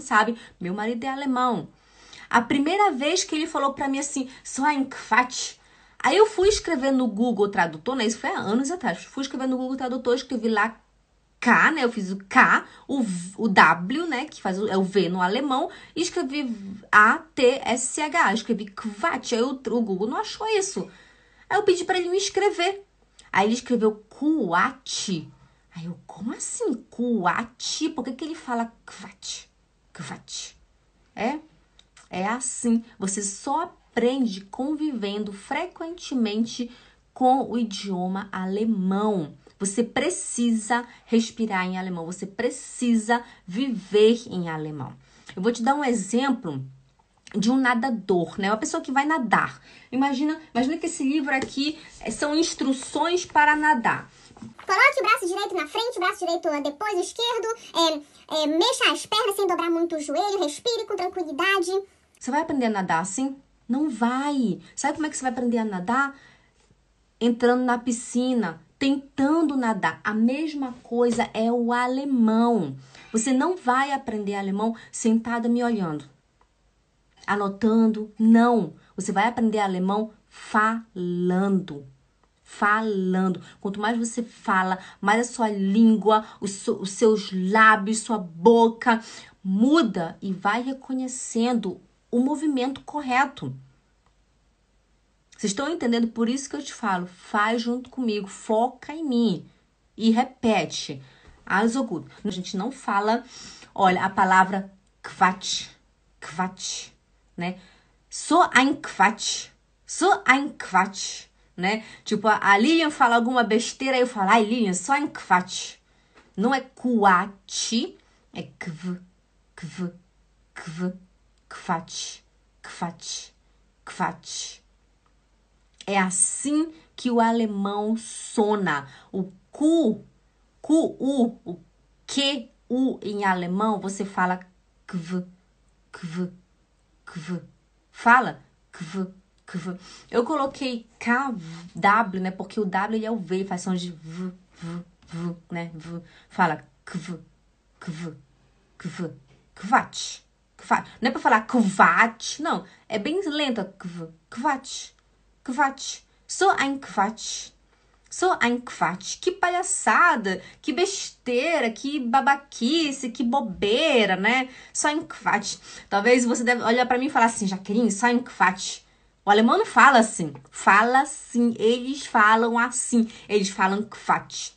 sabe, meu marido é alemão. A primeira vez que ele falou para mim assim, ein Quatsch. Aí eu fui escrever no Google Tradutor, né? Isso foi há anos atrás. Fui escrever no Google Tradutor, escrevi lá K, né? Eu fiz o K, o, o W, né? Que faz o, é o V no alemão, e escrevi A-T-S-H. Escrevi Quatsch. Aí o, o Google não achou isso. Aí eu pedi para ele me escrever. Aí ele escreveu Kuat. Aí eu, como assim? Kuat? Por que, que ele fala Quatsch? É? É assim. Você só aprende convivendo frequentemente com o idioma alemão. Você precisa respirar em alemão, você precisa viver em alemão. Eu vou te dar um exemplo de um nadador, né? Uma pessoa que vai nadar. Imagina, imagina que esse livro aqui eh, são instruções para nadar. Coloque o braço direito na frente, o braço direito depois, o esquerdo. É, é, mexa as pernas sem dobrar muito o joelho, respire com tranquilidade. Você vai aprender a nadar assim? Não vai. Sabe como é que você vai aprender a nadar? Entrando na piscina, tentando nadar. A mesma coisa é o alemão. Você não vai aprender alemão sentada me olhando, anotando. Não. Você vai aprender alemão falando. Falando. Quanto mais você fala, mais a sua língua, os, os seus lábios, sua boca muda e vai reconhecendo o movimento correto. Vocês estão entendendo? Por isso que eu te falo, faz junto comigo, foca em mim e repete. Azogut. A gente não fala, olha, a palavra Quatsch, Quatsch, né? So ein Quatsch, so ein Quatsch, né? Tipo, a Lilian fala alguma besteira, eu falo, ai Lilian, so ein Quatsch. Não é Quatsch, é Kv, Kv, Kv, Quatsch, Quatsch, Quatsch. É assim que o alemão sona. O Q, Q, U, o Q, U em alemão, você fala kv, kv, kv. Fala kv, kv. Eu coloquei KW, né? Porque o W ele é o V, faz som de v, v, v, né? V. Fala kv, kv, kv, kvatch. kvatch. Não é pra falar kvatch, não. É bem lenta. Kv, kvatch. Quatsch. So ein Quatsch. So ein Quatsch. Que palhaçada, que besteira, que babaquice, que bobeira, né? So ein Quatsch. Talvez você deve olhar para mim e falar assim, Jaqueline, so ein Quatsch. O alemão não fala assim. Fala assim. Eles falam assim. Eles falam Quatsch.